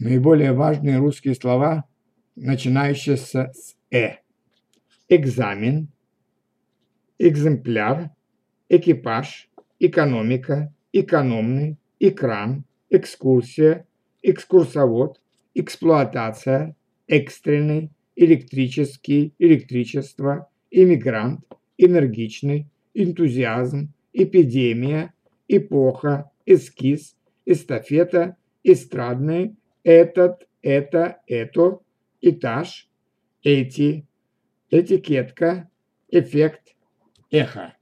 Наиболее важные русские слова, начинающиеся с «э». Экзамен, экземпляр, экипаж, экономика, экономный, экран, экскурсия, экскурсовод, эксплуатация, экстренный, электрический, электричество, иммигрант, энергичный, энтузиазм, эпидемия, эпоха, эскиз, эстафета, эстрадный, этот, это, это, этаж, эти, этикетка, эффект, эхо.